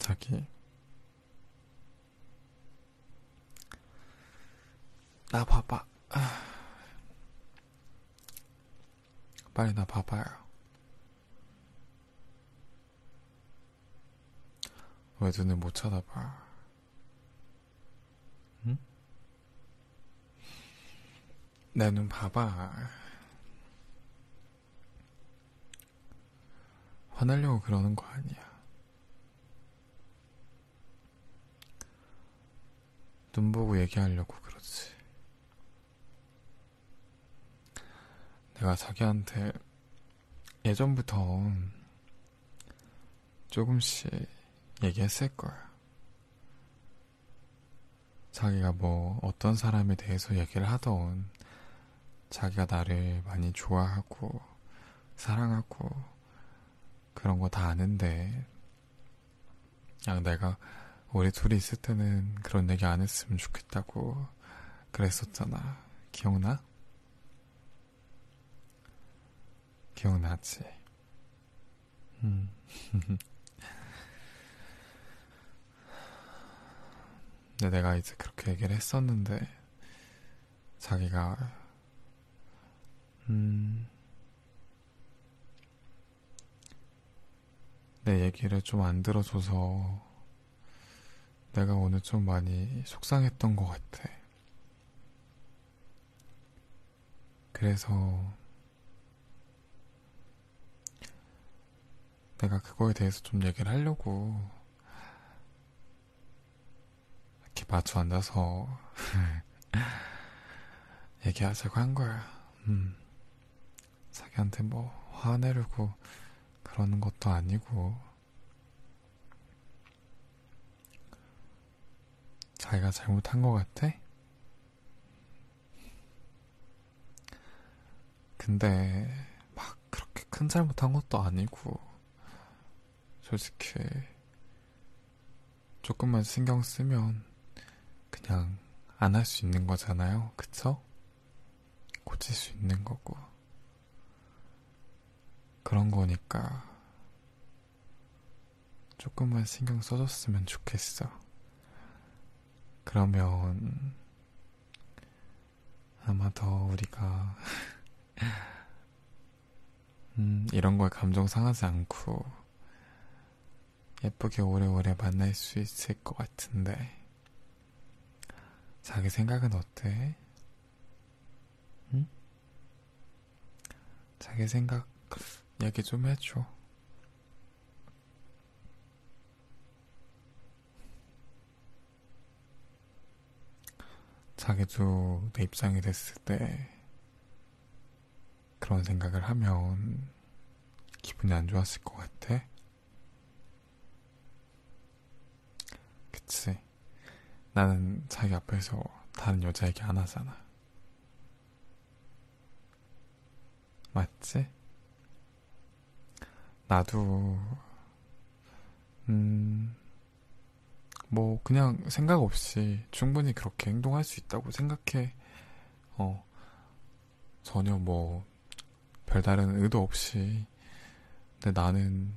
자기. 나 봐봐. 빨리 나 봐봐요. 왜 눈을 못 쳐다봐? 응? 내 눈 봐봐. 화내려고 그러는 거 아니야. 눈 보고 얘기하려고 그러지. 내가 자기한테 예전부터 조금씩 얘기했을 거야. 자기가 뭐 어떤 사람에 대해서 얘기를 하던 자기가 나를 많이 좋아하고 사랑하고 그런 거 다 아는데 그냥 내가 우리 둘이 있을 때는 그런 얘기 안 했으면 좋겠다고 그랬었잖아. 기억나? 기억나지? 음. 근데 내가 이제 그렇게 얘기를 했었는데, 자기가, 음, 내 얘기를 좀 안 들어줘서, 내가 오늘 좀 많이 속상했던 것 같아. 그래서, 내가 그거에 대해서 좀 얘기를 하려고 이렇게 마주 앉아서 얘기하자고 한 거야. 음. 자기한테 뭐 화내려고 그러는 것도 아니고 자기가 잘못한 것 같아? 근데 막 그렇게 큰 잘못한 것도 아니고 솔직히 조금만 신경 쓰면 그냥 안 할 수 있는 거잖아요. 그쵸? 고칠 수 있는 거고. 그런 거니까 조금만 신경 써줬으면 좋겠어. 그러면 아마 더 우리가 음, 이런 거에 감정 상하지 않고 예쁘게 오래오래 만날 수 있을 것 같은데. 자기 생각은 어때? 응? 자기 생각 얘기 좀 해줘. 자기도 내 입장이 됐을 때 그런 생각을 하면 기분이 안 좋았을 것 같아? 그치. 나는 자기 앞에서 다른 여자 얘기 안 하잖아. 맞지? 나도, 음, 뭐, 그냥 생각 없이 충분히 그렇게 행동할 수 있다고 생각해. 어, 전혀 뭐, 별다른 의도 없이. 근데 나는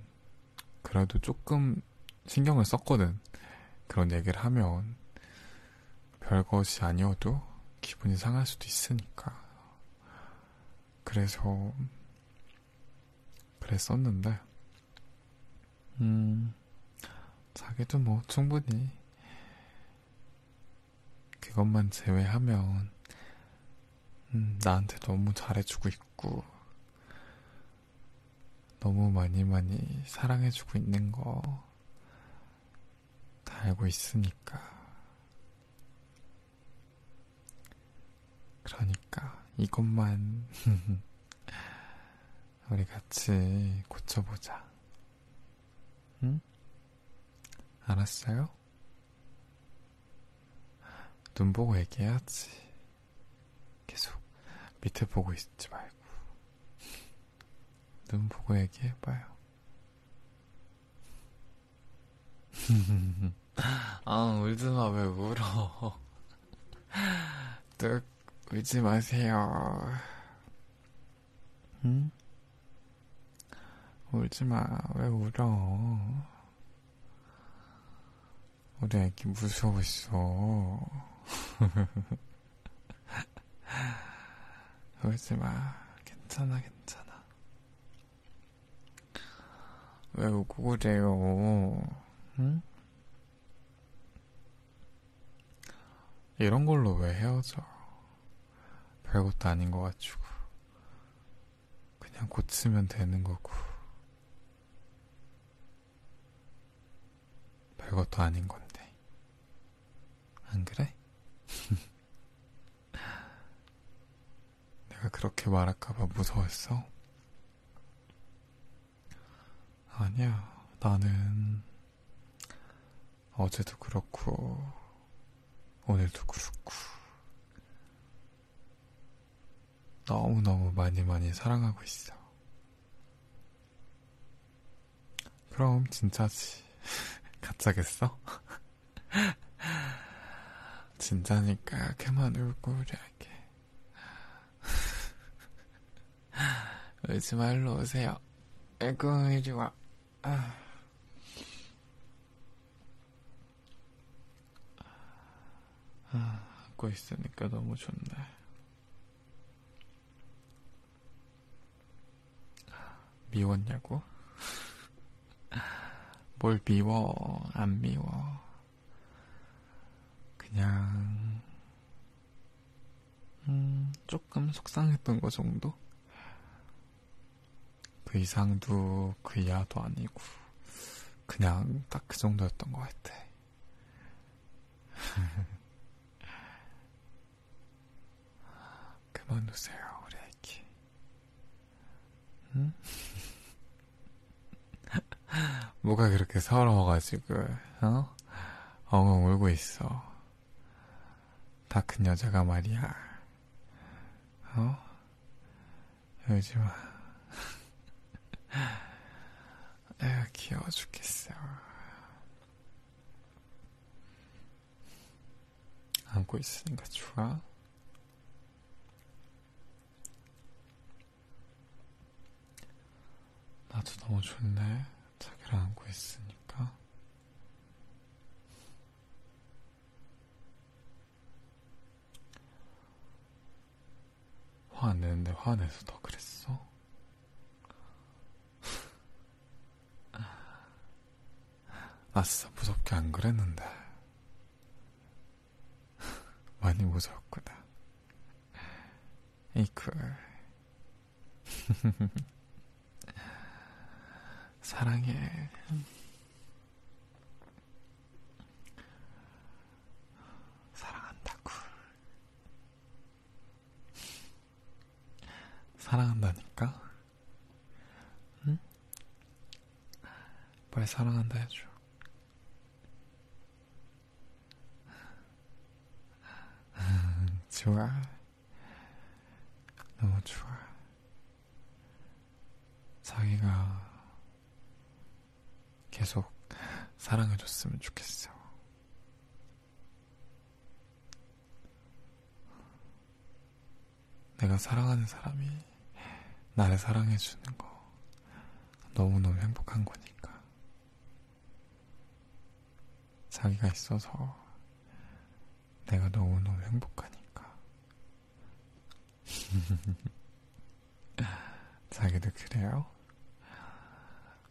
그래도 조금 신경을 썼거든. 그런 얘기를 하면 별것이 아니어도 기분이 상할 수도 있으니까. 그래서 그랬었는데, 음, 자기도 뭐 충분히 그것만 제외하면, 음, 나한테 너무 잘해주고 있고, 너무 많이 많이 사랑해주고 있는 거, 알고 있으니까. 그러니까 이것만 우리 같이 고쳐보자. 응? 알았어요? 눈 보고 얘기해야지. 계속 밑에 보고 있지 말고. 눈 보고 얘기해봐요. 아, 울지 마, 왜 울어. 뚝, 울지 마세요. 응? 울지 마, 왜 울어. 우리 애기 무서웠어. 울지 마. 괜찮아, 괜찮아. 왜 울고 그래요? 응? 이런 걸로 왜 헤어져? 별것도 아닌 것 같지고. 그냥 고치면 되는 거고. 별것도 아닌 건데. 안 그래? 내가 그렇게 말할까봐 무서웠어? 아니야, 나는 어제도 그렇고, 오늘도 그렇고, 너무너무 많이 많이 사랑하고 있어. 그럼 진짜지. 가짜겠어? 진짜니까 그만 울고 우리에게. 울지 말로 오세요. 아이고, 이리 와. 아. 아, 안고 있으니까 너무 좋네. 미웠냐고? 뭘 미워, 안 미워. 그냥, 음, 조금 속상했던 거 정도? 그 이상도 그 이하도 아니고, 그냥 딱 그 정도였던 것 같아. 그만 두세요, 우리 애기. 응? 뭐가 그렇게 서러워가지고, 어? 엉엉 울고 있어. 다 큰 여자가 말이야. 어? 마. 에휴, 귀여워 죽겠어. 안고 있으니까 좋아? 나도 너무 좋네. 자기를 안고 있으니까. 화 안 내는데 화내서 더 그랬어? 나 진짜 무섭게 안 그랬는데. 많이 무서웠구나. 이쿠. 사랑해. 사랑한다고. 사랑한다니까? 응? 빨리 사랑한다 해줘. 좋아. 너무 좋아. 자기가 계속 사랑해줬으면 좋겠어. 내가 사랑하는 사람이 나를 사랑해주는 거 너무너무 행복한 거니까. 자기가 있어서 내가 너무너무 행복하니까. 자기도 그래요?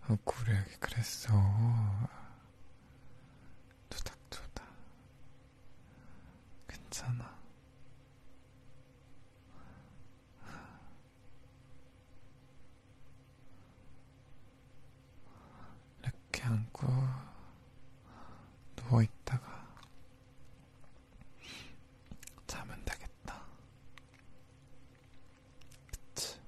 어, 그래, 그랬어. 투닥투닥. 괜찮아. 이렇게 안고 누워있다가 자면 되겠다. 그치?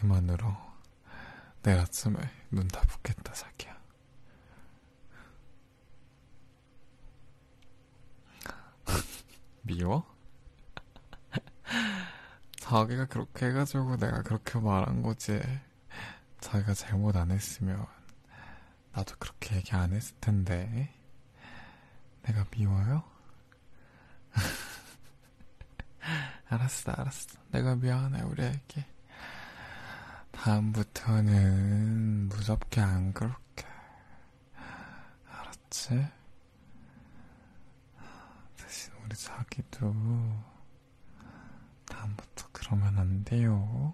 그만으로 내일 아침에 눈 다 붓겠다, 자기야. 미워? 자기가 그렇게 해가지고 내가 그렇게 말한 거지. 자기가 잘못 안 했으면 나도 그렇게 얘기 안 했을 텐데. 내가 미워요? 알았어, 알았어. 내가 미안해, 우리 애기. 다음부터는 무섭게 안 그렇게. 알았지? 대신 우리 자기도 다음부터 그러면 안 돼요.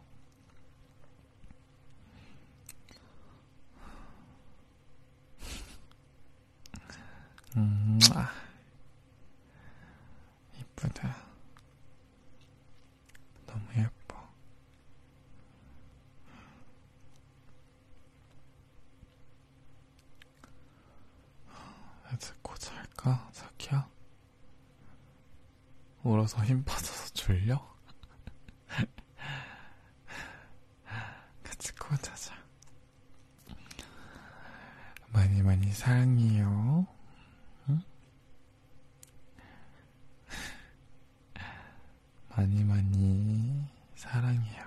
음, 아. 이쁘다. 너무 예뻐. 이제 곧 잘까, 자키야? 울어서 힘 빠져서 졸려? 같이 곧 자자. 많이 많이 사랑해요. 응? 많이 많이 사랑해요.